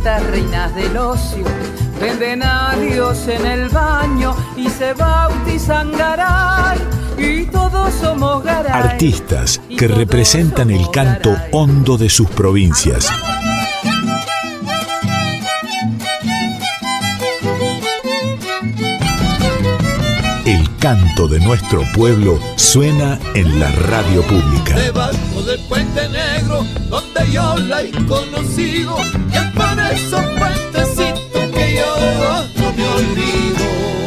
minitas, reinas del ocio Venden a Dios en el baño y se bautizan garay. Y todos somos garay. Artistas que representan el canto hondo de sus provincias. Canto de nuestro pueblo suena en la radio pública. Debajo del puente negro, donde yo la he conocido, y es por esos puentecitos no me olvido.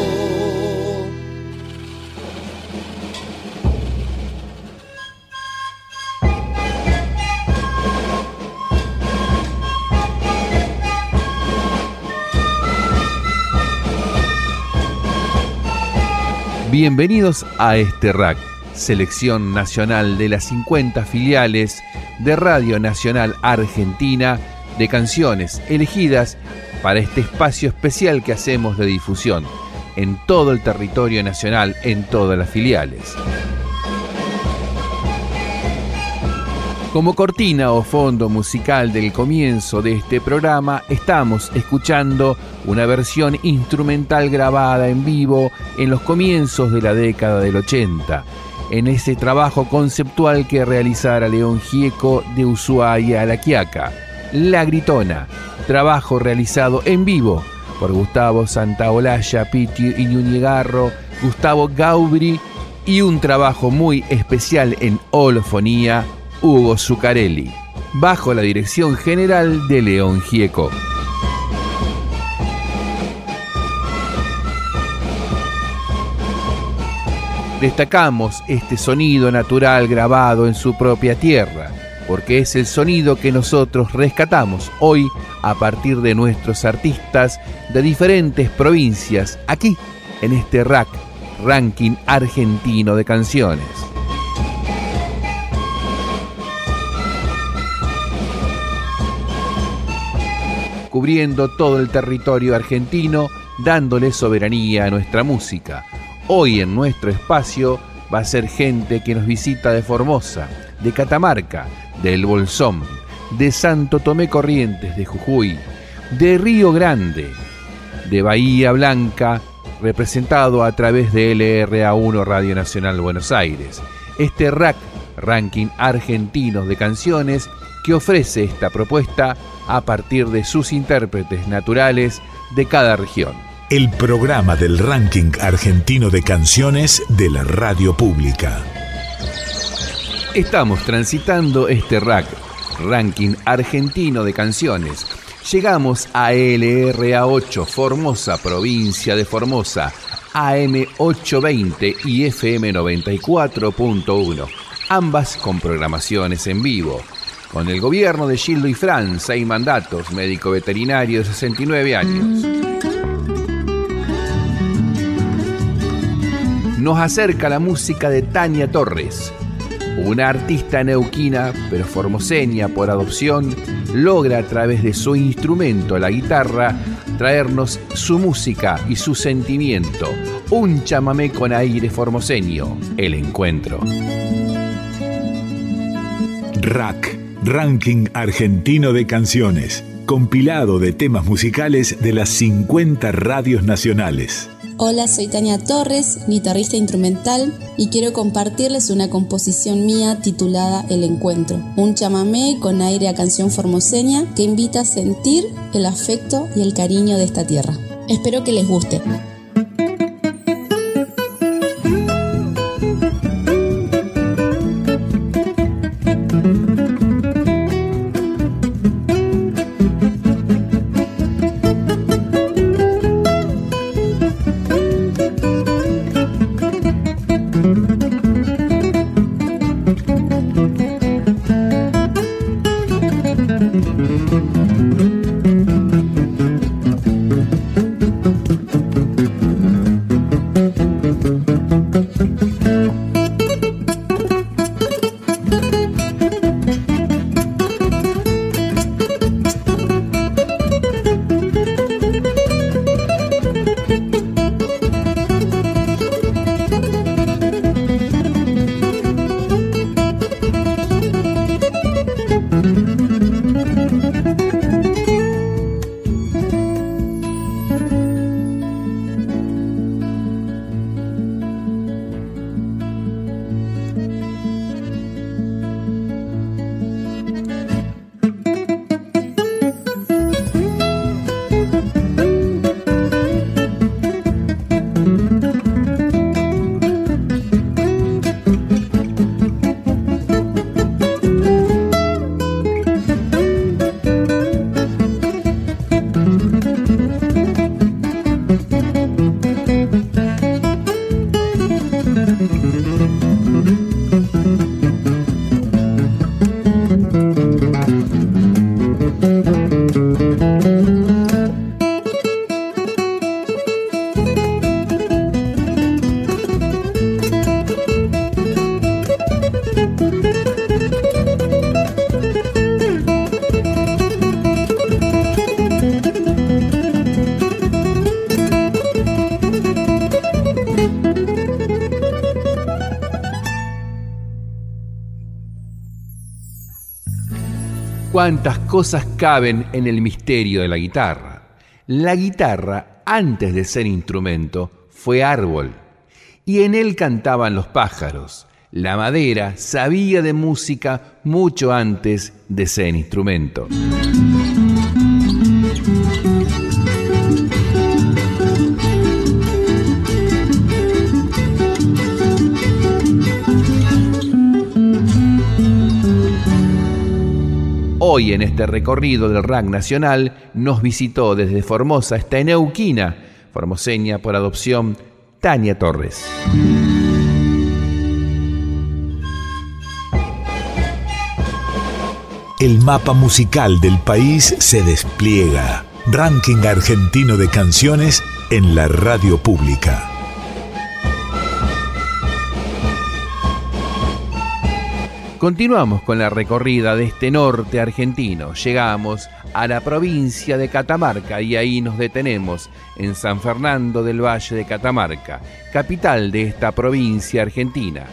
Bienvenidos a este rack, selección nacional de las 50 filiales de Radio Nacional Argentina de canciones elegidas para este espacio especial que hacemos de difusión en todo el territorio nacional, en todas las filiales. Como cortina o fondo musical del comienzo de este programa, estamos escuchando una versión instrumental grabada en vivo en los comienzos de la década del 80, en ese trabajo conceptual que realizara León Gieco de Ushuaia a La Quiaca, La Gritona, trabajo realizado en vivo por Gustavo Santaolalla, Piti Iñuñigarro, Gustavo Gaubri y un trabajo muy especial en holofonía, Hugo Zuccarelli, bajo la dirección general de León Gieco. Destacamos este sonido natural grabado en su propia tierra porque es el sonido que nosotros rescatamos hoy a partir de nuestros artistas de diferentes provincias, aquí en este rack, ranking argentino de canciones. Cubriendo todo el territorio argentino, dándole soberanía a nuestra música. Hoy en nuestro espacio va a ser gente que nos visita de Formosa, de Catamarca, del Bolsón, de Santo Tomé Corrientes de Jujuy, de Río Grande, de Bahía Blanca, representado a través de LRA1 Radio Nacional Buenos Aires. Este rack, ranking argentino de canciones, que ofrece esta propuesta a partir de sus intérpretes naturales de cada región. El programa del ranking argentino de canciones de la radio pública. Estamos transitando este rack, ranking argentino de canciones. Llegamos a LRA8, Formosa, provincia de Formosa, AM820 y FM94.1, ambas con programaciones en vivo. Con el gobierno de Gildo y Fran, seis mandatos, médico veterinario de 69 años. Nos acerca la música de Tania Torres, una artista neuquina, pero formoseña por adopción, logra a través de su instrumento, la guitarra, traernos su música y su sentimiento. Un chamamé con aire formoseño, el encuentro. Rack, Ranking Argentino de Canciones, compilado de temas musicales de las 50 radios nacionales. Hola, soy Tania Torres, guitarrista instrumental, y quiero compartirles una composición mía titulada El Encuentro, un chamamé con aire a canción formoseña que invita a sentir el afecto y el cariño de esta tierra. Espero que les guste. Cuántas cosas caben en el misterio de la guitarra. La guitarra, antes de ser instrumento, fue árbol, y en él cantaban los pájaros. La madera sabía de música mucho antes de ser instrumento. Hoy en este recorrido del RAC nacional nos visitó desde Formosa hasta Eneuquina, formoseña por adopción, Tania Torres. El mapa musical del país se despliega. Ranking argentino de canciones en la radio pública. Continuamos con la recorrida de este norte argentino. Llegamos a la provincia de Catamarca y ahí nos detenemos en San Fernando del Valle de Catamarca, capital de esta provincia argentina.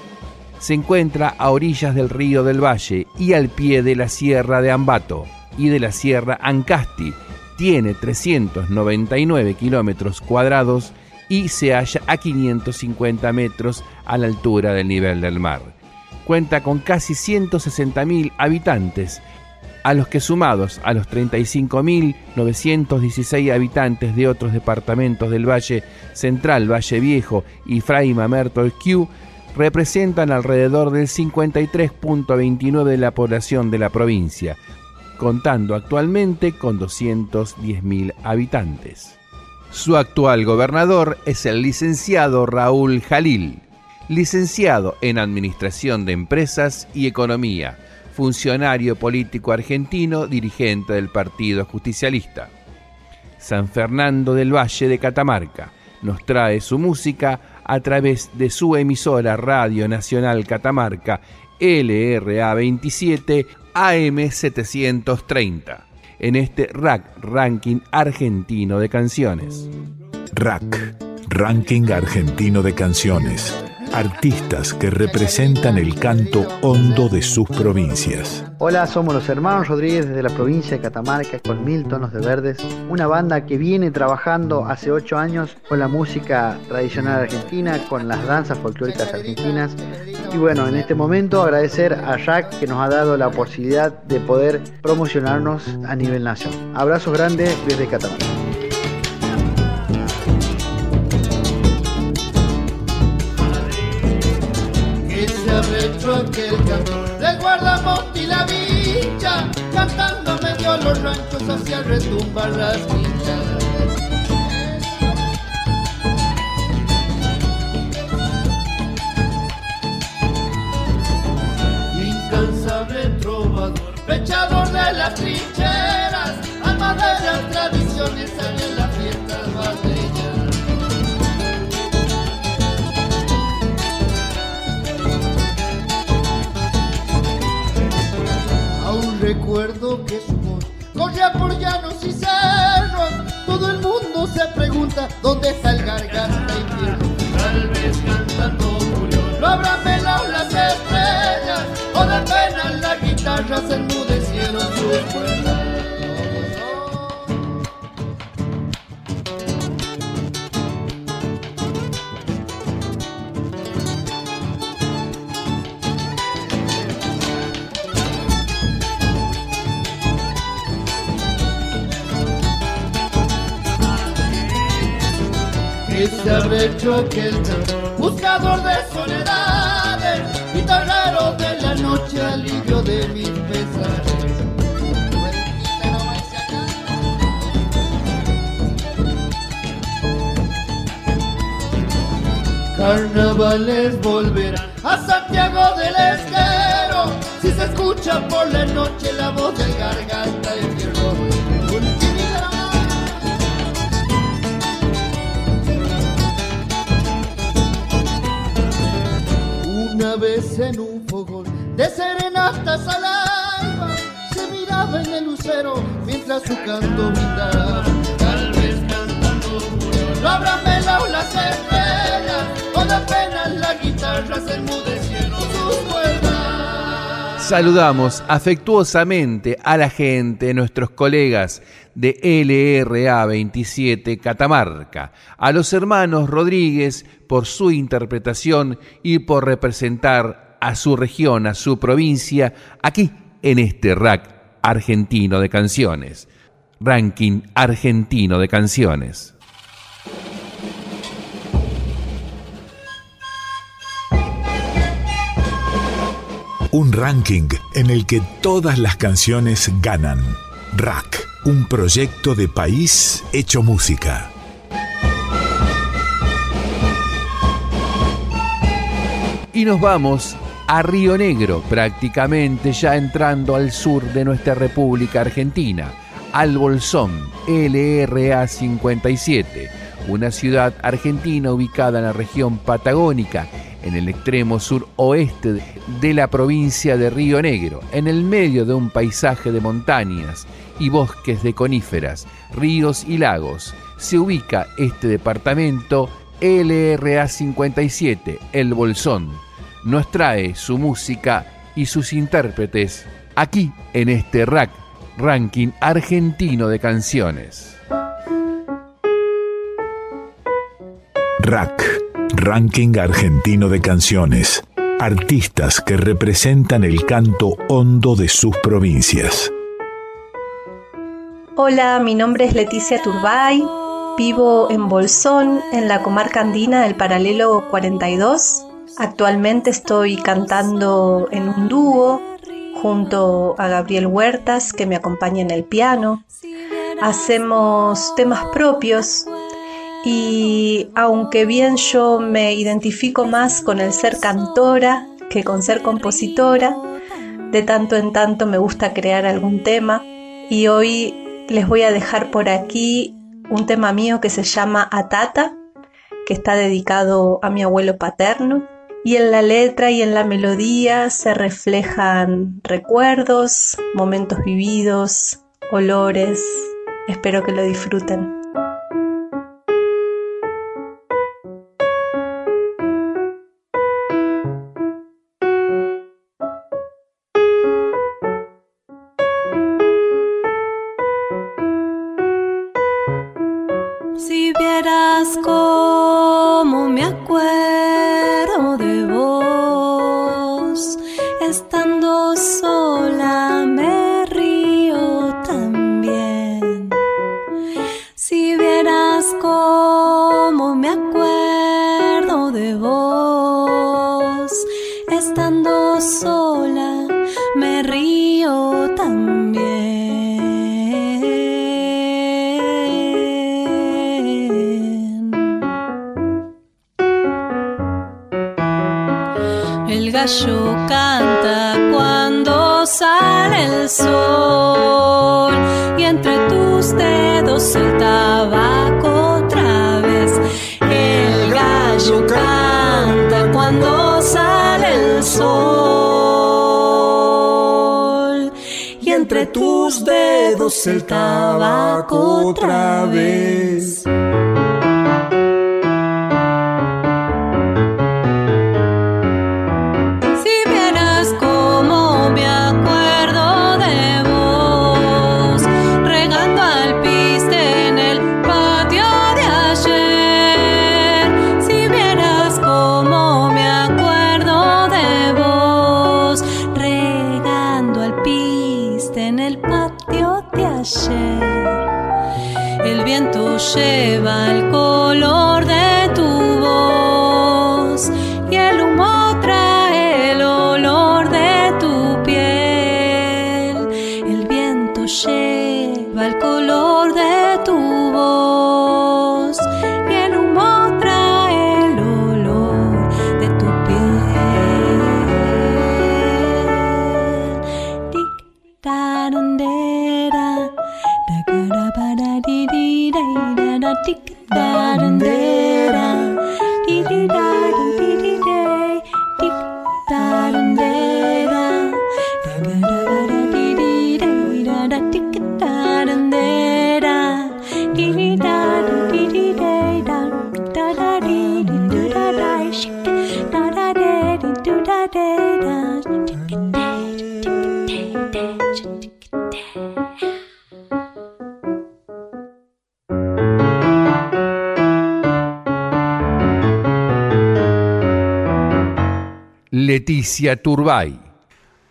Se encuentra a orillas del río del Valle y al pie de la Sierra de Ambato y de la Sierra Ancasti. Tiene 399 kilómetros cuadrados y se halla a 550 metros a la altura del nivel del mar cuenta con casi 160.000 habitantes, a los que sumados a los 35.916 habitantes de otros departamentos del Valle Central, Valle Viejo y Fray Mamerto Q, representan alrededor del 53.29 de la población de la provincia, contando actualmente con 210.000 habitantes. Su actual gobernador es el licenciado Raúl Jalil licenciado en Administración de Empresas y Economía, funcionario político argentino, dirigente del Partido Justicialista. San Fernando del Valle de Catamarca nos trae su música a través de su emisora Radio Nacional Catamarca LRA 27 AM 730 en este RAC Ranking Argentino de Canciones. RAC Ranking Argentino de Canciones artistas que representan el canto hondo de sus provincias. Hola, somos los hermanos Rodríguez desde la provincia de Catamarca con Mil Tonos de Verdes, una banda que viene trabajando hace ocho años con la música tradicional argentina, con las danzas folclóricas argentinas. Y bueno, en este momento agradecer a Jack que nos ha dado la posibilidad de poder promocionarnos a nivel nacional. Abrazos grandes desde Catamarca. Retumbar las quinchas. Incansable trovador, pechador de las trincheras, alma de las tradiciones en la fiesta más recuerdo que su voz corría por llanos y cerros. Todo el mundo se pregunta dónde está el garganta infierno. Tal vez cantando Julio no habrá melado las estrellas o de pena las guitarras enmudecieron sus. Se habrá hecho aquel buscador de soledades, guitarrero de la noche, alivio de mis pesares. Carnavales volverán a Santiago del Estero, si se escucha por la noche la voz del garganta de Una vez en un fogón de serenatas al alba se miraba en el lucero mientras su canto brindaba. Tal vez cantando no habrá melao las estrellas o la pena la guitarra se enmudecieron. Saludamos afectuosamente a la gente, nuestros colegas de LRA 27 Catamarca, a los hermanos Rodríguez por su interpretación y por representar a su región, a su provincia, aquí en este rack argentino de canciones. Ranking argentino de canciones. Un ranking en el que todas las canciones ganan. Rack, un proyecto de país hecho música. Y nos vamos a Río Negro, prácticamente ya entrando al sur de nuestra República Argentina, al Bolsón, LRA 57, una ciudad argentina ubicada en la región patagónica, en el extremo suroeste de la provincia de Río Negro, en el medio de un paisaje de montañas y bosques de coníferas, ríos y lagos. Se ubica este departamento LRA 57, El Bolsón nos trae su música y sus intérpretes aquí en este rack, ranking argentino de canciones. Rack, ranking argentino de canciones. Artistas que representan el canto hondo de sus provincias. Hola, mi nombre es Leticia Turbay. Vivo en Bolsón, en la comarca andina del paralelo 42 Actualmente estoy cantando en un dúo junto a Gabriel Huertas que me acompaña en el piano. Hacemos temas propios y aunque bien yo me identifico más con el ser cantora que con ser compositora, de tanto en tanto me gusta crear algún tema y hoy les voy a dejar por aquí un tema mío que se llama Atata, que está dedicado a mi abuelo paterno y en la letra y en la melodía se reflejan recuerdos, momentos vividos, olores. Espero que lo disfruten. El tabaco otra vez.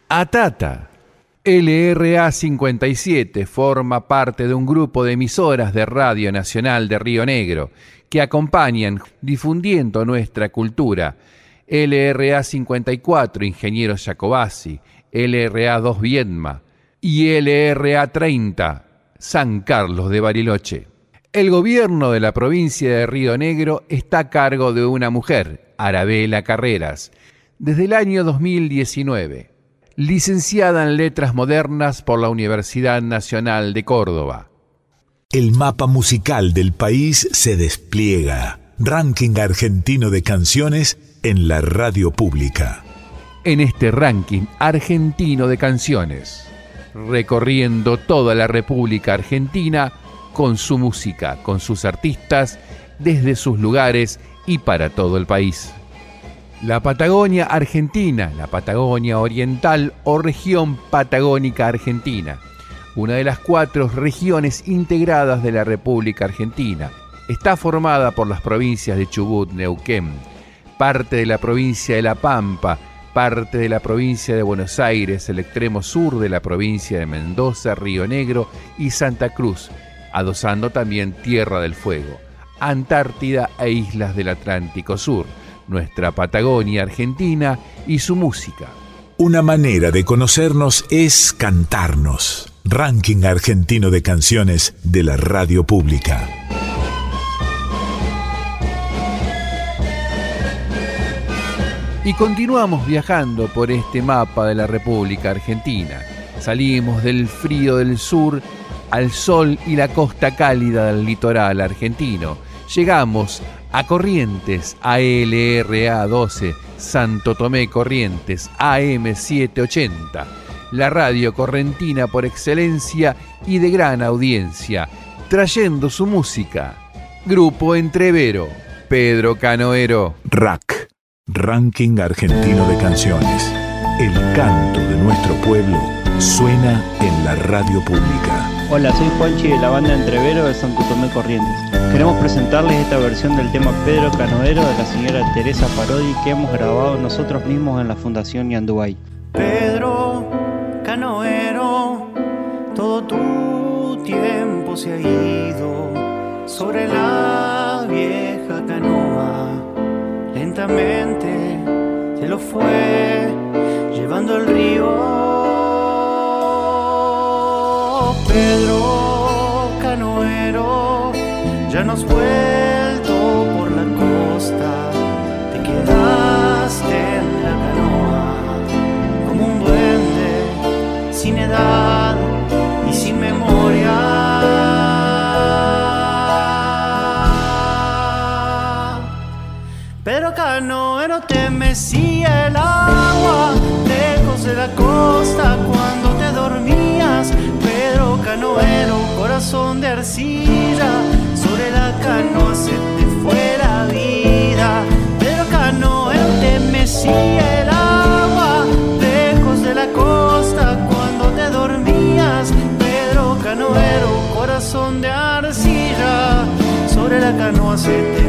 Atata. LRA 57 forma parte de un grupo de emisoras de Radio Nacional de Río Negro que acompañan difundiendo nuestra cultura. LRA 54 Ingeniero Jacobasi, LRA 2 Viedma y LRA 30 San Carlos de Bariloche. El gobierno de la provincia de Río Negro está a cargo de una mujer, Arabela Carreras, desde el año 2019, licenciada en Letras Modernas por la Universidad Nacional de Córdoba. El mapa musical del país se despliega. Ranking argentino de canciones en la radio pública. En este ranking argentino de canciones, recorriendo toda la República Argentina con su música, con sus artistas, desde sus lugares y para todo el país. La Patagonia Argentina, la Patagonia Oriental o región patagónica argentina, una de las cuatro regiones integradas de la República Argentina. Está formada por las provincias de Chubut, Neuquén, parte de la provincia de La Pampa, parte de la provincia de Buenos Aires, el extremo sur de la provincia de Mendoza, Río Negro y Santa Cruz, adosando también Tierra del Fuego, Antártida e islas del Atlántico Sur nuestra Patagonia Argentina y su música. Una manera de conocernos es cantarnos. Ranking argentino de canciones de la radio pública. Y continuamos viajando por este mapa de la República Argentina. Salimos del frío del sur al sol y la costa cálida del litoral argentino. Llegamos a Corrientes, ALRA 12, Santo Tomé Corrientes, AM 780, la radio correntina por excelencia y de gran audiencia, trayendo su música. Grupo Entrevero, Pedro Canoero. RAC, Ranking Argentino de Canciones. El canto de nuestro pueblo suena en la radio pública. Hola, soy Juanchi de la banda Entrevero de Santo Tomé Corrientes. Queremos presentarles esta versión del tema Pedro Canoero de la señora Teresa Parodi que hemos grabado nosotros mismos en la Fundación Yanduay. Pedro Canoero, todo tu tiempo se ha ido sobre la vieja canoa. Lentamente se lo fue llevando el río Pedro Canoero, ya no has vuelto por la costa, te quedaste en la canoa como un duende sin edad y sin memoria. Pero Canoero te mecía el agua lejos de la costa cuando te dormías canoero, corazón de arcilla, sobre la canoa se te fue la vida, pero canoero te mecía el agua, lejos de la costa cuando te dormías, Pedro canoero, corazón de arcilla, sobre la canoa se te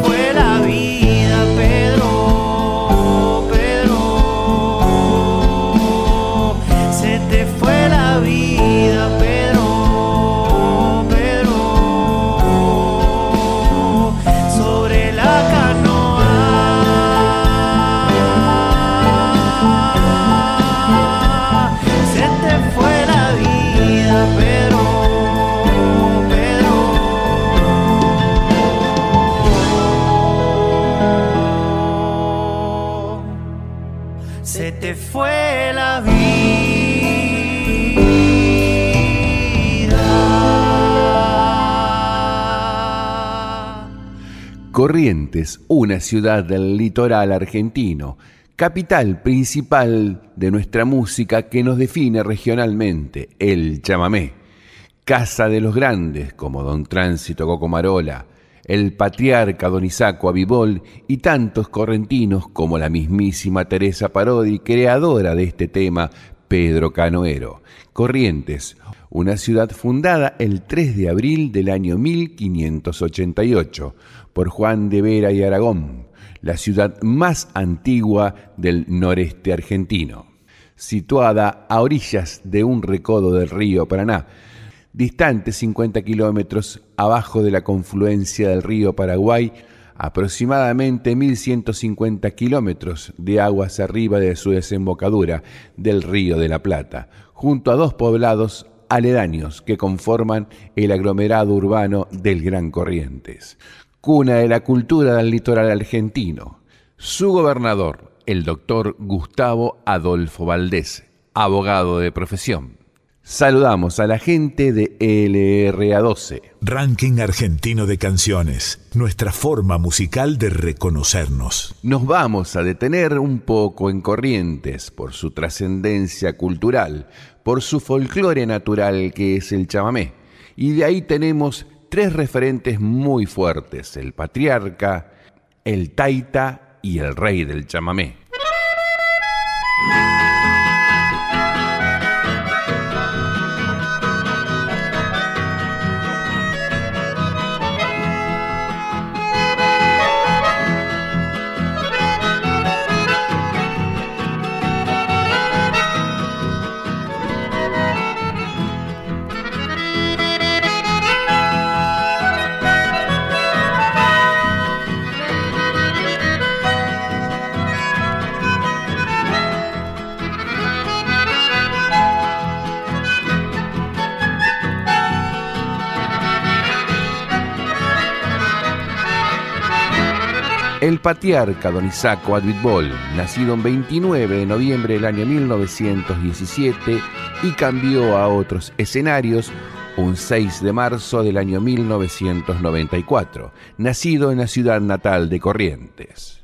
Una ciudad del litoral argentino, capital principal de nuestra música que nos define regionalmente, el chamamé. Casa de los grandes como Don Tránsito Cocomarola, el patriarca Don Isaco Avibol y tantos correntinos como la mismísima Teresa Parodi, creadora de este tema, Pedro Canoero. Corrientes, una ciudad fundada el 3 de abril del año 1588 por Juan de Vera y Aragón, la ciudad más antigua del noreste argentino, situada a orillas de un recodo del río Paraná, distante 50 kilómetros abajo de la confluencia del río Paraguay, aproximadamente 1.150 kilómetros de aguas arriba de su desembocadura del río de la Plata, junto a dos poblados aledaños que conforman el aglomerado urbano del Gran Corrientes cuna de la cultura del litoral argentino. Su gobernador, el doctor Gustavo Adolfo Valdés, abogado de profesión. Saludamos a la gente de LRA12. Ranking argentino de canciones, nuestra forma musical de reconocernos. Nos vamos a detener un poco en Corrientes por su trascendencia cultural, por su folclore natural que es el chamamé. Y de ahí tenemos tres referentes muy fuertes, el patriarca, el taita y el rey del chamamé. Patriarca don Isaco Advitbol, nacido el 29 de noviembre del año 1917 y cambió a otros escenarios un 6 de marzo del año 1994, nacido en la ciudad natal de Corrientes.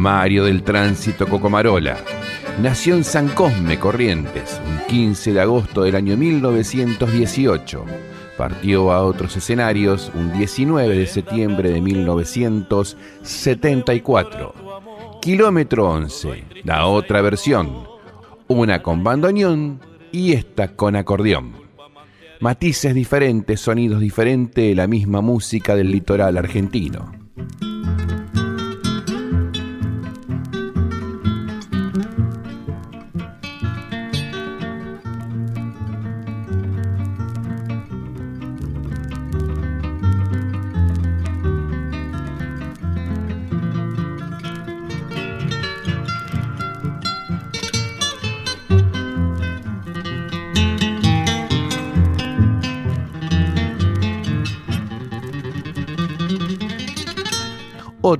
Mario del Tránsito Cocomarola. Nació en San Cosme, Corrientes, un 15 de agosto del año 1918. Partió a otros escenarios un 19 de septiembre de 1974. Kilómetro 11, la otra versión. Una con bandoneón y esta con acordeón. Matices diferentes, sonidos diferentes, la misma música del litoral argentino.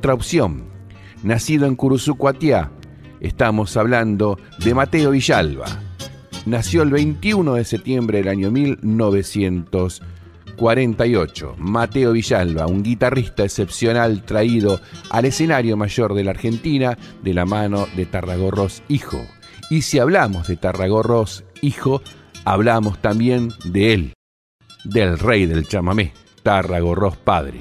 Otra opción, nacido en Curuzucuatiá, estamos hablando de Mateo Villalba. Nació el 21 de septiembre del año 1948. Mateo Villalba, un guitarrista excepcional traído al escenario mayor de la Argentina de la mano de Tarragorros Hijo. Y si hablamos de Tarragorros Hijo, hablamos también de él, del rey del chamamé, Tarragorros Padre.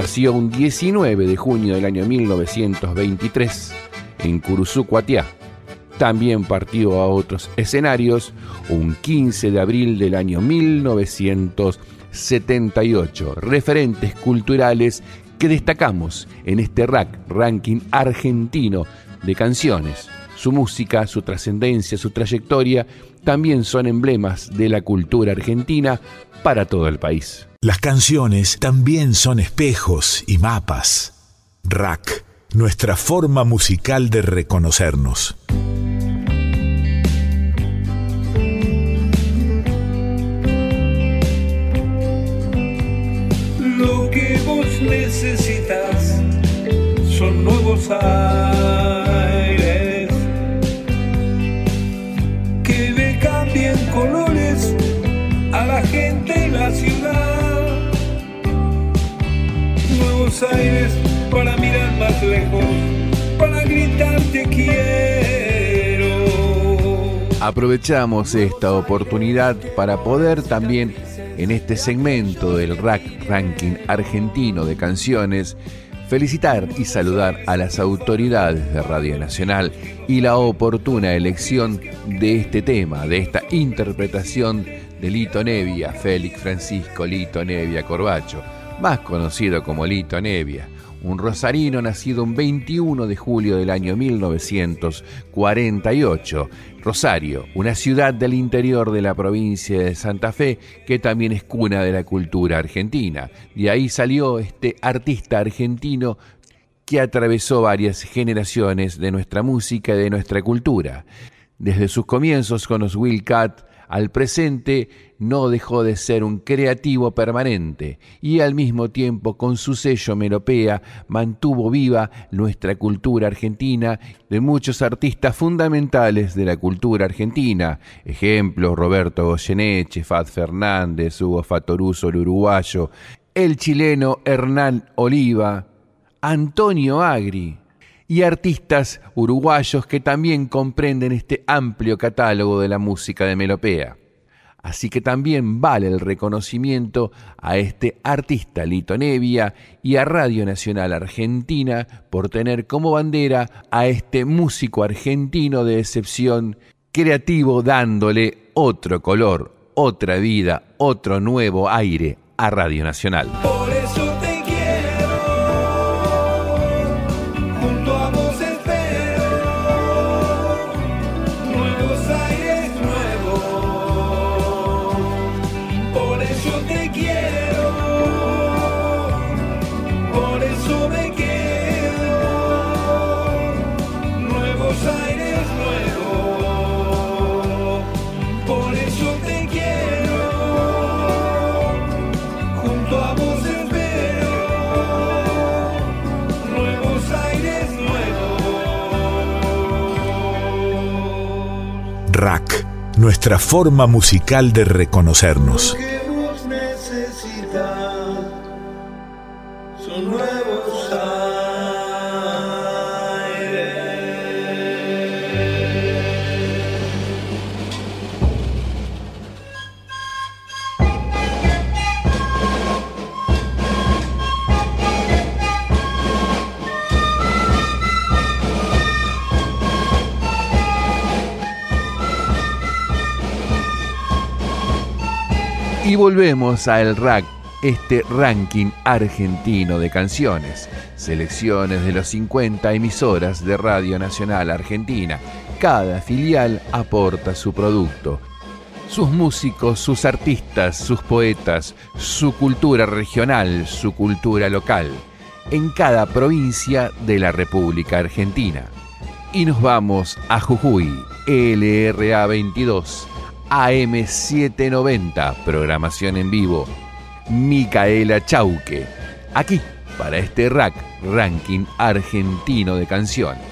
Nació un 19 de junio del año 1923 en Curuzú, Cuatiá. También partió a otros escenarios un 15 de abril del año 1978. Referentes culturales que destacamos en este rack, ranking argentino de canciones. Su música, su trascendencia, su trayectoria también son emblemas de la cultura argentina para todo el país. Las canciones también son espejos y mapas. Rack, nuestra forma musical de reconocernos. Lo que vos necesitas son nuevos aires para mirar más lejos, para gritar te quiero. Aprovechamos esta oportunidad para poder también en este segmento del Rack Ranking Argentino de Canciones felicitar y saludar a las autoridades de Radio Nacional y la oportuna elección de este tema, de esta interpretación de Lito Nevia, Félix Francisco Lito Nevia Corbacho, más conocido como Lito Nevia, un rosarino nacido un 21 de julio del año 1948. Rosario, una ciudad del interior de la provincia de Santa Fe que también es cuna de la cultura argentina. De ahí salió este artista argentino que atravesó varias generaciones de nuestra música y de nuestra cultura. Desde sus comienzos con los Will Cat al presente no dejó de ser un creativo permanente y al mismo tiempo con su sello melopea mantuvo viva nuestra cultura argentina de muchos artistas fundamentales de la cultura argentina. Ejemplos, Roberto Goyeneche, Fat Fernández, Hugo Fatoruso, el uruguayo, el chileno Hernán Oliva, Antonio Agri, y artistas uruguayos que también comprenden este amplio catálogo de la música de Melopea. Así que también vale el reconocimiento a este artista Lito Nevia y a Radio Nacional Argentina por tener como bandera a este músico argentino de excepción creativo dándole otro color, otra vida, otro nuevo aire a Radio Nacional. Nuestra forma musical de reconocernos. A El Rack, este ranking argentino de canciones. Selecciones de los 50 emisoras de Radio Nacional Argentina. Cada filial aporta su producto. Sus músicos, sus artistas, sus poetas, su cultura regional, su cultura local. En cada provincia de la República Argentina. Y nos vamos a Jujuy, LRA 22, AM790, programación en vivo. Micaela Chauque, aquí para este rack, ranking argentino de canciones.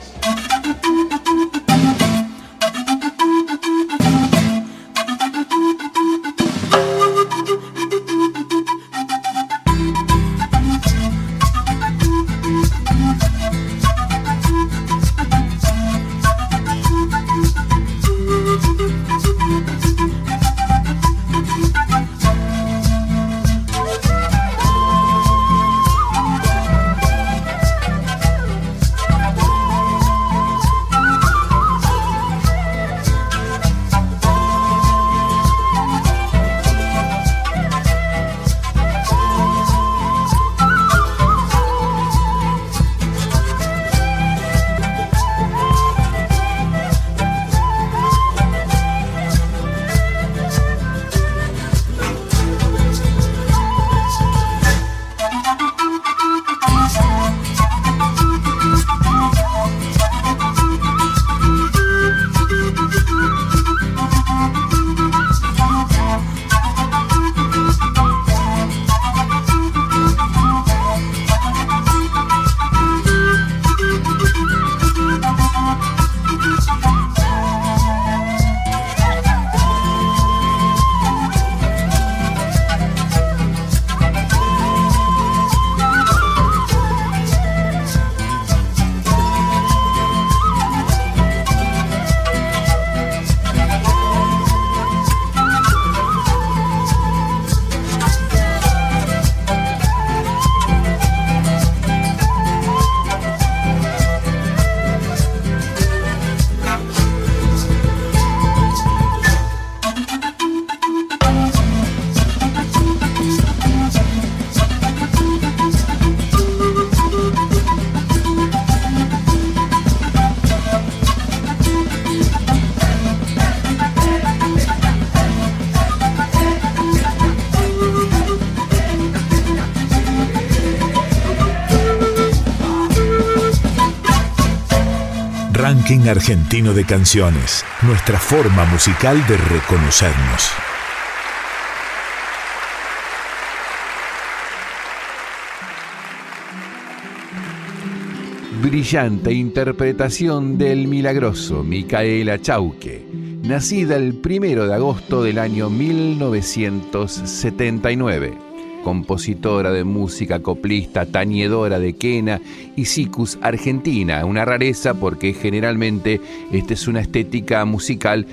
Ranking argentino de canciones, nuestra forma musical de reconocernos. Brillante interpretación del milagroso Micaela Chauque, nacida el 1 de agosto del año 1979 compositora de música coplista, tañedora de quena y sicus argentina, una rareza porque generalmente esta es una estética musical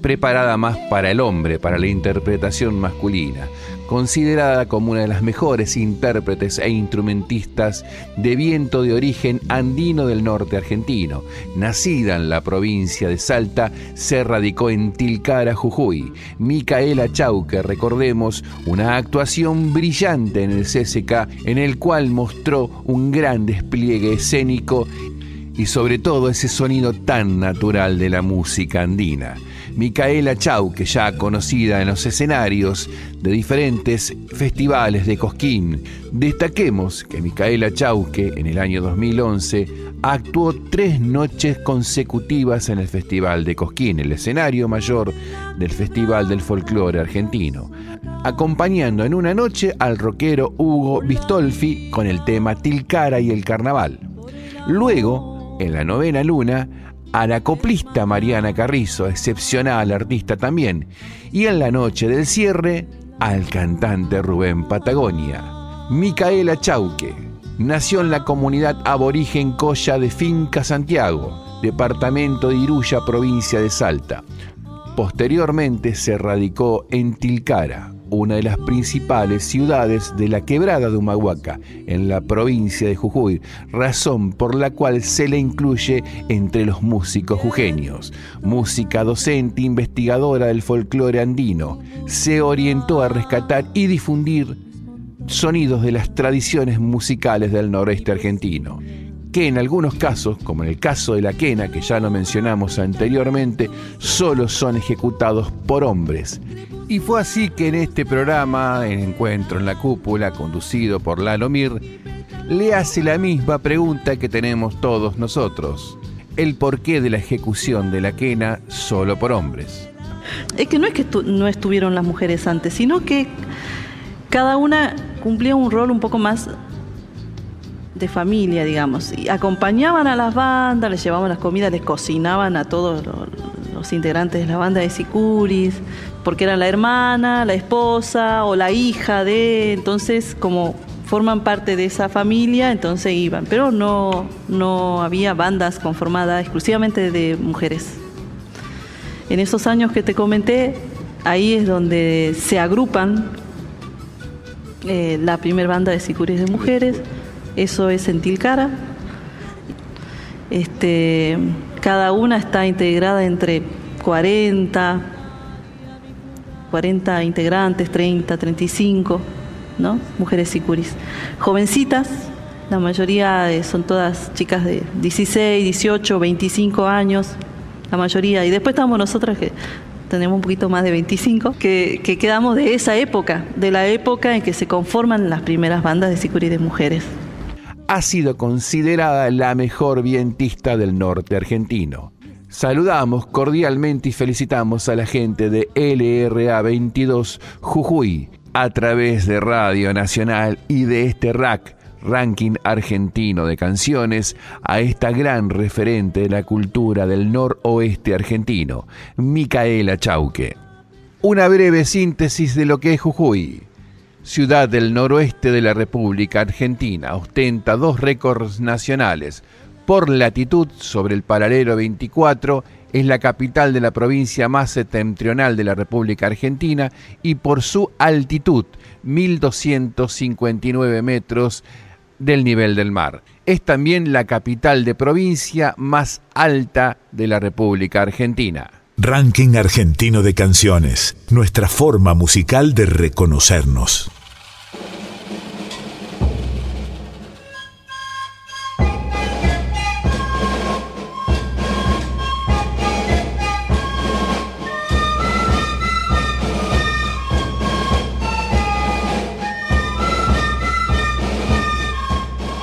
preparada más para el hombre, para la interpretación masculina considerada como una de las mejores intérpretes e instrumentistas de viento de origen andino del norte argentino. Nacida en la provincia de Salta, se radicó en Tilcara, Jujuy. Micaela Chauque, recordemos, una actuación brillante en el CSK en el cual mostró un gran despliegue escénico y sobre todo ese sonido tan natural de la música andina. Micaela Chauque, ya conocida en los escenarios de diferentes festivales de Cosquín. Destaquemos que Micaela Chauque en el año 2011 actuó tres noches consecutivas en el Festival de Cosquín, el escenario mayor del Festival del Folclore Argentino, acompañando en una noche al rockero Hugo Bistolfi con el tema Tilcara y el Carnaval. Luego, en la novena luna, a la coplista Mariana Carrizo, excepcional artista también, y en la noche del cierre al cantante Rubén Patagonia. Micaela Chauque nació en la comunidad aborigen Coya de Finca Santiago, departamento de Iruya, provincia de Salta. Posteriormente se radicó en Tilcara, una de las principales ciudades de la quebrada de Humahuaca, en la provincia de Jujuy, razón por la cual se le incluye entre los músicos jujeños. Música docente, investigadora del folclore andino, se orientó a rescatar y difundir sonidos de las tradiciones musicales del noreste argentino que en algunos casos, como en el caso de la quena que ya lo mencionamos anteriormente, solo son ejecutados por hombres. Y fue así que en este programa, en Encuentro en la Cúpula, conducido por Lalo Mir, le hace la misma pregunta que tenemos todos nosotros. El porqué de la ejecución de la quena solo por hombres. Es que no es que no estuvieron las mujeres antes, sino que cada una cumplía un rol un poco más de familia, digamos. Y acompañaban a las bandas, les llevaban las comidas, les cocinaban a todos los, integrantes de la banda de Sicuris, porque era la hermana, la esposa o la hija de, entonces como forman parte de esa familia, entonces iban, pero no, no había bandas conformadas exclusivamente de mujeres. En esos años que te comenté, ahí es donde se agrupan eh, la primera banda de Sicuris de mujeres, eso es en Tilcara. Este, cada una está integrada entre 40, 40 integrantes, 30, 35, ¿no? Mujeres sicuris. Jovencitas, la mayoría son todas chicas de 16, 18, 25 años, la mayoría. Y después estamos nosotras que tenemos un poquito más de 25, que, que quedamos de esa época, de la época en que se conforman las primeras bandas de sicuris de mujeres ha sido considerada la mejor vientista del norte argentino. Saludamos cordialmente y felicitamos a la gente de LRA 22 Jujuy a través de Radio Nacional y de este RAC, Ranking Argentino de Canciones, a esta gran referente de la cultura del noroeste argentino, Micaela Chauque. Una breve síntesis de lo que es Jujuy ciudad del noroeste de la República Argentina, ostenta dos récords nacionales. Por latitud, sobre el paralelo 24, es la capital de la provincia más septentrional de la República Argentina y por su altitud, 1259 metros del nivel del mar. Es también la capital de provincia más alta de la República Argentina. Ranking argentino de canciones, nuestra forma musical de reconocernos.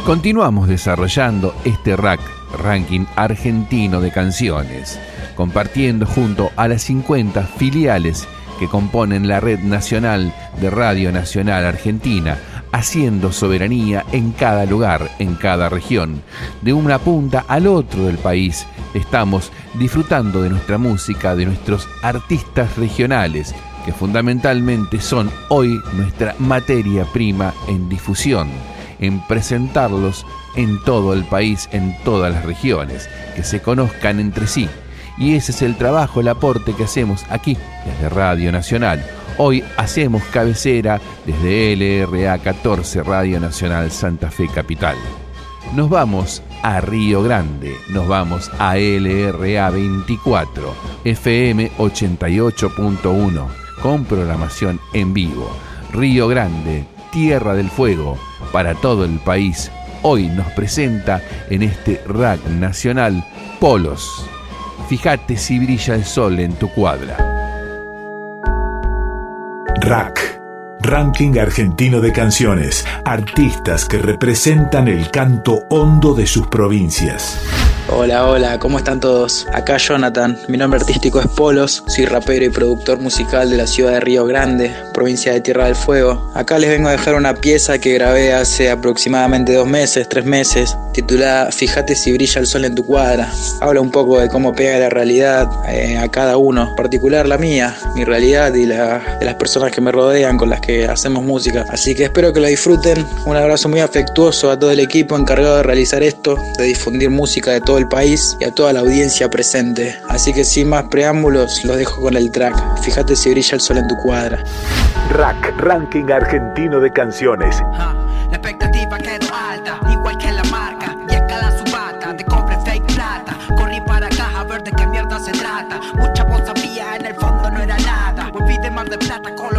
Continuamos desarrollando este rack ranking argentino de canciones, compartiendo junto a las 50 filiales que componen la red nacional de Radio Nacional Argentina, haciendo soberanía en cada lugar, en cada región. De una punta al otro del país estamos disfrutando de nuestra música, de nuestros artistas regionales, que fundamentalmente son hoy nuestra materia prima en difusión, en presentarlos en todo el país, en todas las regiones, que se conozcan entre sí y ese es el trabajo, el aporte que hacemos aquí desde Radio Nacional. Hoy hacemos cabecera desde LRA 14 Radio Nacional Santa Fe Capital. Nos vamos a Río Grande, nos vamos a LRA 24, FM 88.1, con programación en vivo. Río Grande, Tierra del Fuego, para todo el país, hoy nos presenta en este rack nacional Polos. Fíjate si brilla el sol en tu cuadra. Rack. Ranking argentino de canciones. Artistas que representan el canto hondo de sus provincias. Hola, hola, ¿cómo están todos? Acá Jonathan, mi nombre artístico es Polos, soy rapero y productor musical de la ciudad de Río Grande, provincia de Tierra del Fuego. Acá les vengo a dejar una pieza que grabé hace aproximadamente dos meses, tres meses, titulada Fíjate si brilla el sol en tu cuadra. Habla un poco de cómo pega la realidad eh, a cada uno, en particular la mía, mi realidad y la de las personas que me rodean, con las que hacemos música. Así que espero que lo disfruten. Un abrazo muy afectuoso a todo el equipo encargado de realizar esto, de difundir música de todo el país y a toda la audiencia presente. Así que sin más preámbulos, los dejo con el track. Fíjate si brilla el sol en tu cuadra. Rack, ranking argentino de canciones. La expectativa quedó alta, igual que la marca. Y a cada subata te compré fake plata. Corrí para acá a ver de qué mierda se trata. Mucha voz sabía, en el fondo no era nada. Volví de mar de plata con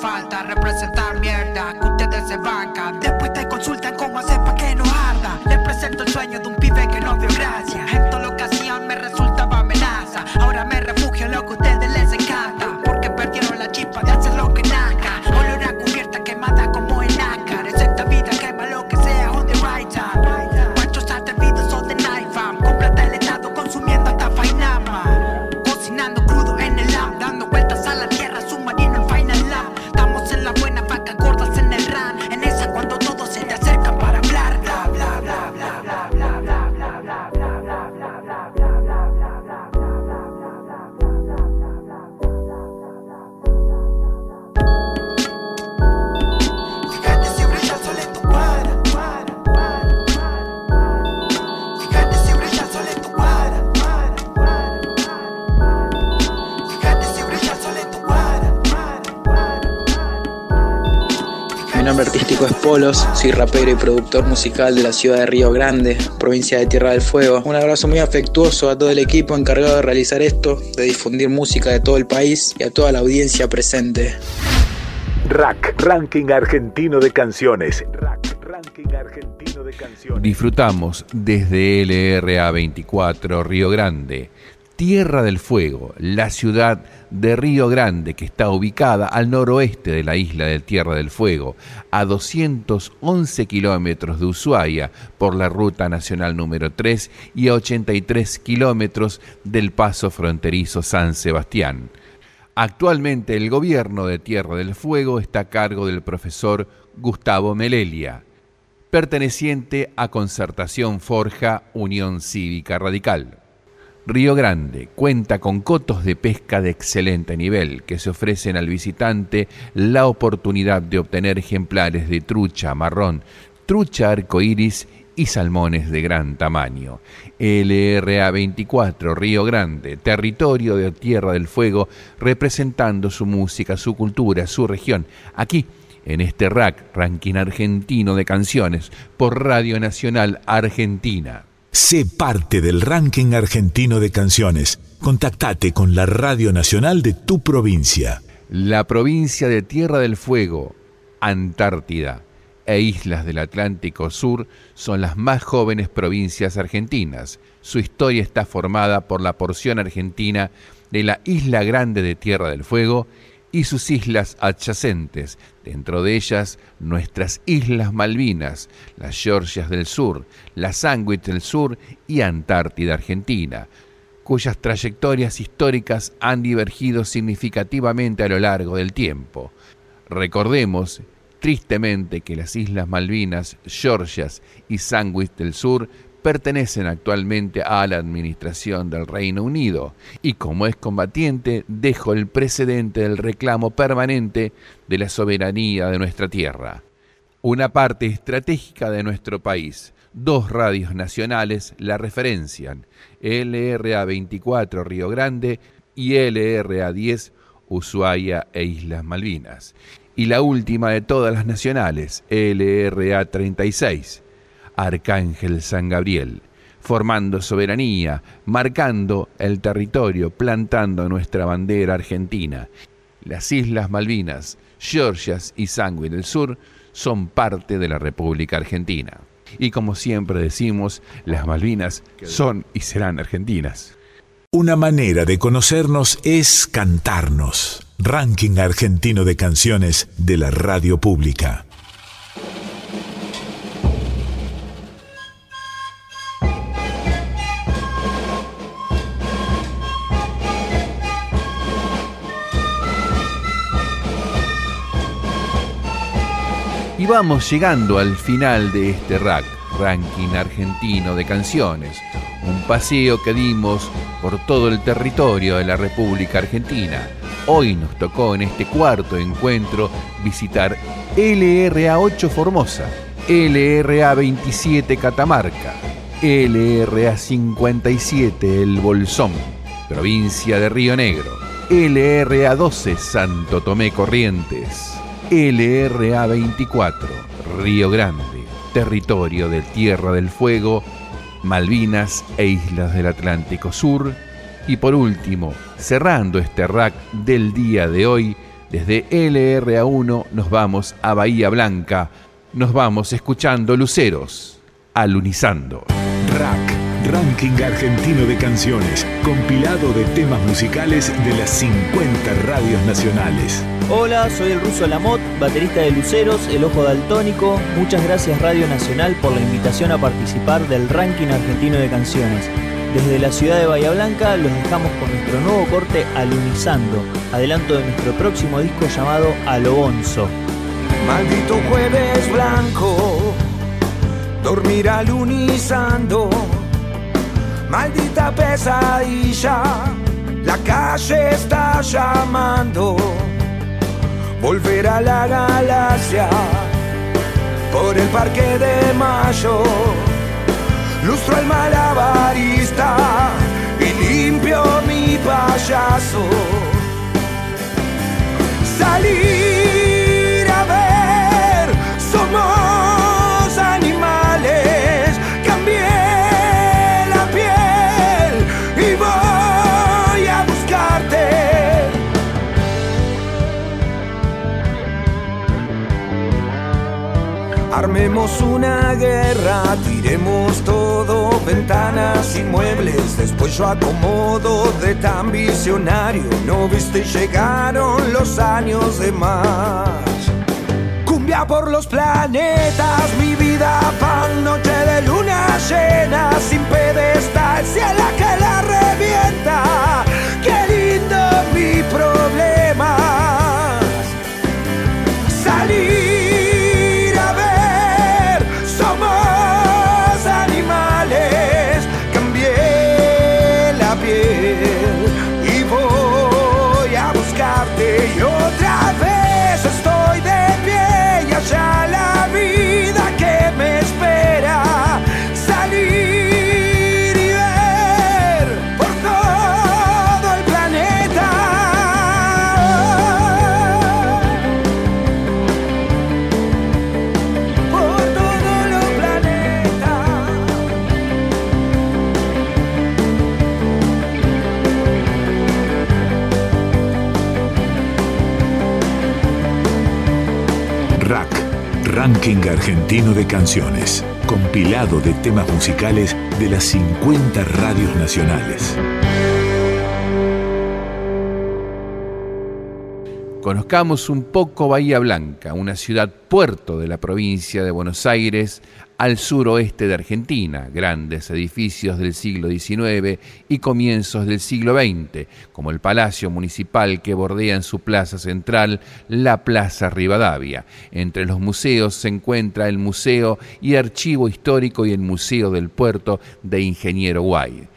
falta representar mierda que ustedes se bancan. Después te consultan Polos, soy rapero y productor musical de la ciudad de Río Grande, provincia de Tierra del Fuego. Un abrazo muy afectuoso a todo el equipo encargado de realizar esto, de difundir música de todo el país y a toda la audiencia presente. Rack, ranking argentino de canciones. Rack, ranking argentino de canciones. Disfrutamos desde LRA 24 Río Grande, Tierra del Fuego, la ciudad de Río Grande que está ubicada al noroeste de la isla de Tierra del Fuego, a 211 kilómetros de Ushuaia por la ruta nacional número 3 y a 83 kilómetros del paso fronterizo San Sebastián. Actualmente el gobierno de Tierra del Fuego está a cargo del profesor Gustavo Melelia. perteneciente a Concertación Forja Unión Cívica Radical. Río Grande cuenta con cotos de pesca de excelente nivel que se ofrecen al visitante la oportunidad de obtener ejemplares de trucha marrón, trucha arcoíris y salmones de gran tamaño. LRA 24 Río Grande, territorio de Tierra del Fuego, representando su música, su cultura, su región. Aquí en este rack, ranking argentino de canciones, por Radio Nacional Argentina. Sé parte del ranking argentino de canciones. Contactate con la Radio Nacional de tu provincia. La provincia de Tierra del Fuego, Antártida e islas del Atlántico Sur son las más jóvenes provincias argentinas. Su historia está formada por la porción argentina de la Isla Grande de Tierra del Fuego y sus islas adyacentes, dentro de ellas nuestras Islas Malvinas, las Georgias del Sur, la Sandwich del Sur y Antártida Argentina, cuyas trayectorias históricas han divergido significativamente a lo largo del tiempo. Recordemos tristemente que las Islas Malvinas, Georgias y Sandwich del Sur pertenecen actualmente a la administración del Reino Unido y como es combatiente dejo el precedente del reclamo permanente de la soberanía de nuestra tierra. Una parte estratégica de nuestro país, dos radios nacionales la referencian, LRA 24 Río Grande y LRA 10 Ushuaia e Islas Malvinas. Y la última de todas las nacionales, LRA 36 Arcángel San Gabriel, formando soberanía, marcando el territorio, plantando nuestra bandera argentina. Las Islas Malvinas, Georgias y Sangüe del Sur son parte de la República Argentina. Y como siempre decimos, las Malvinas son y serán argentinas. Una manera de conocernos es cantarnos. Ranking argentino de canciones de la radio pública. Vamos llegando al final de este rack, ranking argentino de canciones. Un paseo que dimos por todo el territorio de la República Argentina. Hoy nos tocó en este cuarto encuentro visitar LRA 8 Formosa, LRA 27 Catamarca, LRA 57 El Bolsón, provincia de Río Negro, LRA 12 Santo Tomé Corrientes, LRA 24, Río Grande, territorio de Tierra del Fuego, Malvinas e Islas del Atlántico Sur. Y por último, cerrando este rack del día de hoy, desde LRA 1 nos vamos a Bahía Blanca, nos vamos escuchando luceros, alunizando. Rack. Ranking Argentino de Canciones, compilado de temas musicales de las 50 radios nacionales. Hola, soy el ruso Lamot, baterista de Luceros, El Ojo Daltónico. Muchas gracias Radio Nacional por la invitación a participar del Ranking Argentino de Canciones. Desde la ciudad de Bahía Blanca los dejamos con nuestro nuevo corte Alunizando, adelanto de nuestro próximo disco llamado Alobonzo. Maldito jueves blanco, dormir alunizando Maldita pesadilla, la calle está llamando. Volver a la galaxia por el parque de Mayo. Lustro el malabarista y limpio mi payaso. Salir Armemos una guerra, tiremos todo, ventanas y muebles. Después yo acomodo de tan visionario. No viste, llegaron los años de más. Cumbia por los planetas, mi vida pan, noche de luna llena, sin pedestal, cielo que la revienta. Qué lindo mi problema. Argentino de Canciones, compilado de temas musicales de las 50 radios nacionales. Conozcamos un poco Bahía Blanca, una ciudad puerto de la provincia de Buenos Aires, al suroeste de Argentina, grandes edificios del siglo XIX y comienzos del siglo XX, como el Palacio Municipal que bordea en su plaza central la Plaza Rivadavia. Entre los museos se encuentra el Museo y Archivo Histórico y el Museo del Puerto de Ingeniero Guay.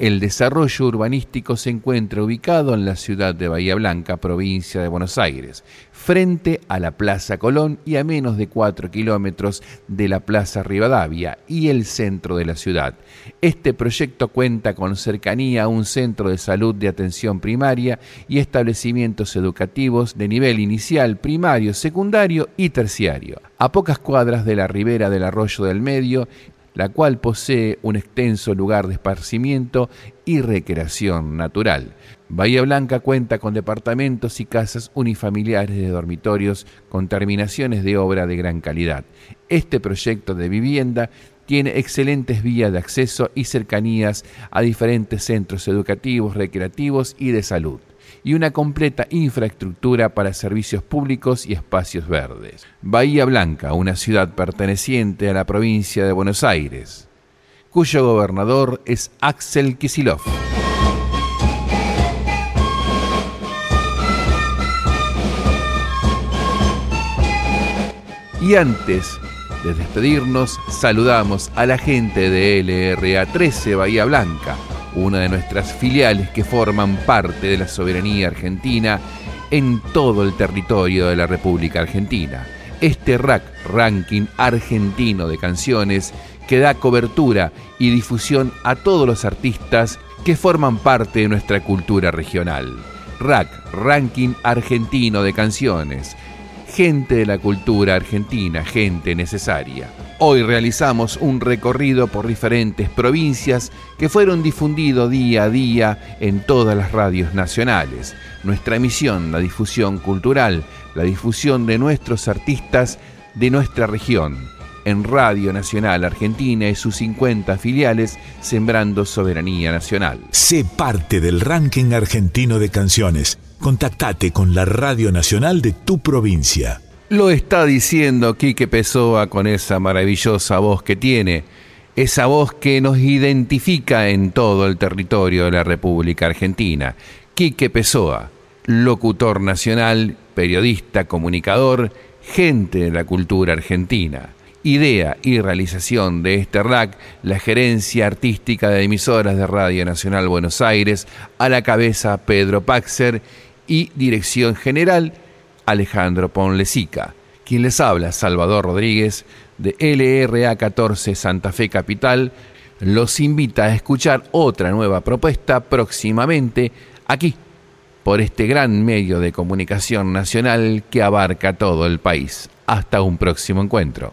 El desarrollo urbanístico se encuentra ubicado en la ciudad de Bahía Blanca, provincia de Buenos Aires, frente a la Plaza Colón y a menos de 4 kilómetros de la Plaza Rivadavia y el centro de la ciudad. Este proyecto cuenta con cercanía a un centro de salud de atención primaria y establecimientos educativos de nivel inicial, primario, secundario y terciario. A pocas cuadras de la ribera del arroyo del medio la cual posee un extenso lugar de esparcimiento y recreación natural. Bahía Blanca cuenta con departamentos y casas unifamiliares de dormitorios con terminaciones de obra de gran calidad. Este proyecto de vivienda tiene excelentes vías de acceso y cercanías a diferentes centros educativos, recreativos y de salud y una completa infraestructura para servicios públicos y espacios verdes. Bahía Blanca, una ciudad perteneciente a la provincia de Buenos Aires, cuyo gobernador es Axel Kisilov. Y antes de despedirnos, saludamos a la gente de LRA 13 Bahía Blanca, una de nuestras filiales que forman parte de la soberanía argentina en todo el territorio de la República Argentina. Este RAC, Ranking Argentino de Canciones, que da cobertura y difusión a todos los artistas que forman parte de nuestra cultura regional. RAC, Ranking Argentino de Canciones. Gente de la cultura argentina, gente necesaria. Hoy realizamos un recorrido por diferentes provincias que fueron difundidos día a día en todas las radios nacionales. Nuestra misión, la difusión cultural, la difusión de nuestros artistas de nuestra región. En Radio Nacional Argentina y sus 50 filiales, sembrando soberanía nacional. Sé parte del ranking argentino de canciones. Contactate con la Radio Nacional de tu provincia. Lo está diciendo Quique Pessoa con esa maravillosa voz que tiene, esa voz que nos identifica en todo el territorio de la República Argentina. Quique Pessoa, locutor nacional, periodista, comunicador, gente de la cultura argentina. Idea y realización de este RAC, la gerencia artística de emisoras de Radio Nacional Buenos Aires, a la cabeza Pedro Paxer y dirección general Alejandro Ponlesica. Quien les habla, Salvador Rodríguez, de LRA 14 Santa Fe Capital, los invita a escuchar otra nueva propuesta próximamente aquí, por este gran medio de comunicación nacional que abarca todo el país. Hasta un próximo encuentro.